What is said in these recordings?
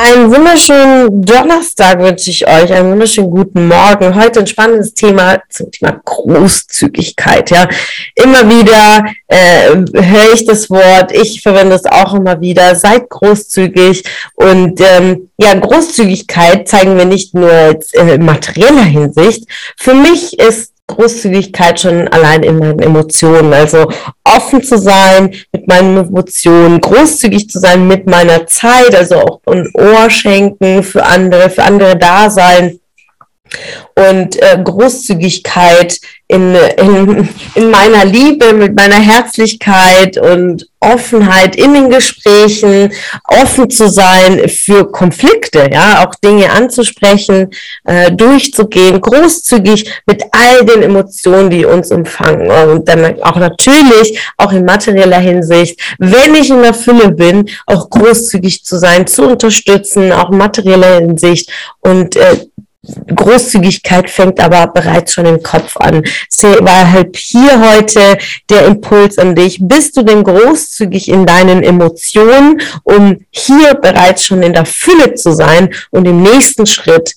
Einen wunderschönen Donnerstag wünsche ich euch, einen wunderschönen guten Morgen. Heute ein spannendes Thema zum Thema Großzügigkeit. Ja, immer wieder äh, höre ich das Wort. Ich verwende es auch immer wieder. Seid großzügig und ähm, ja, Großzügigkeit zeigen wir nicht nur jetzt, äh, in materieller Hinsicht. Für mich ist Großzügigkeit schon allein in meinen Emotionen. Also offen zu sein mit meinen Emotionen, großzügig zu sein mit meiner Zeit, also auch ein Ohr schenken für andere, für andere da sein und äh, Großzügigkeit in, in, in meiner Liebe, mit meiner Herzlichkeit und Offenheit in den Gesprächen, offen zu sein für Konflikte, ja, auch Dinge anzusprechen, äh, durchzugehen, großzügig mit all den Emotionen, die uns umfangen. Und dann auch natürlich, auch in materieller Hinsicht, wenn ich in der Fülle bin, auch großzügig zu sein, zu unterstützen, auch in materieller Hinsicht und äh, Großzügigkeit fängt aber bereits schon im Kopf an. war halt hier heute der Impuls an dich. Bist du denn großzügig in deinen Emotionen, um hier bereits schon in der Fülle zu sein und im nächsten Schritt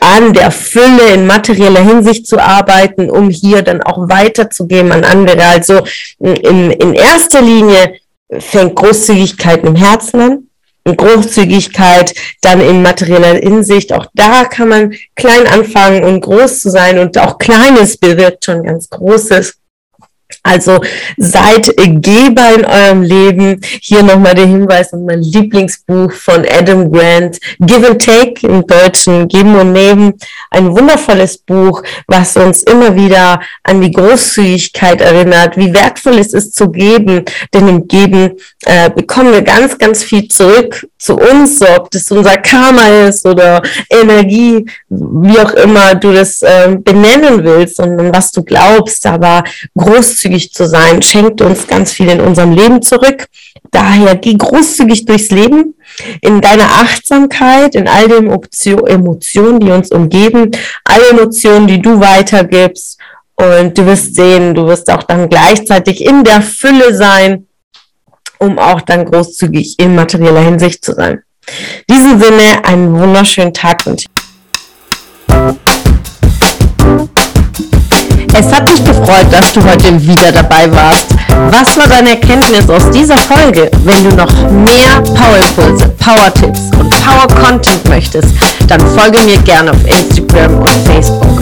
an der Fülle in materieller Hinsicht zu arbeiten, um hier dann auch weiterzugeben an andere. Also in, in erster Linie fängt Großzügigkeit im Herzen an Großzügigkeit, dann in materieller Hinsicht. Auch da kann man klein anfangen und groß zu sein und auch Kleines bewirkt schon ganz Großes. Also seid Geber in eurem Leben. Hier nochmal der Hinweis an mein Lieblingsbuch von Adam Grant, Give and Take im Deutschen, Geben und Nehmen. Ein wundervolles Buch, was uns immer wieder an die Großzügigkeit erinnert, wie wertvoll es ist zu geben. Denn im Geben äh, bekommen wir ganz, ganz viel zurück zu uns, so ob das unser Karma ist oder Energie, wie auch immer du das äh, benennen willst und was du glaubst. Aber großzügig zu sein, schenkt uns ganz viel in unserem Leben zurück. Daher geh großzügig durchs Leben, in deiner Achtsamkeit, in all den Emotionen, die uns umgeben, alle Emotionen, die du weitergibst. Und du wirst sehen, du wirst auch dann gleichzeitig in der Fülle sein, um auch dann großzügig in materieller Hinsicht zu sein. In diesem Sinne, einen wunderschönen Tag und es hat mich gefreut, dass du heute wieder dabei warst. Was war deine Erkenntnis aus dieser Folge? Wenn du noch mehr Power-Impulse, Power-Tipps und Power-Content möchtest, dann folge mir gerne auf Instagram und Facebook.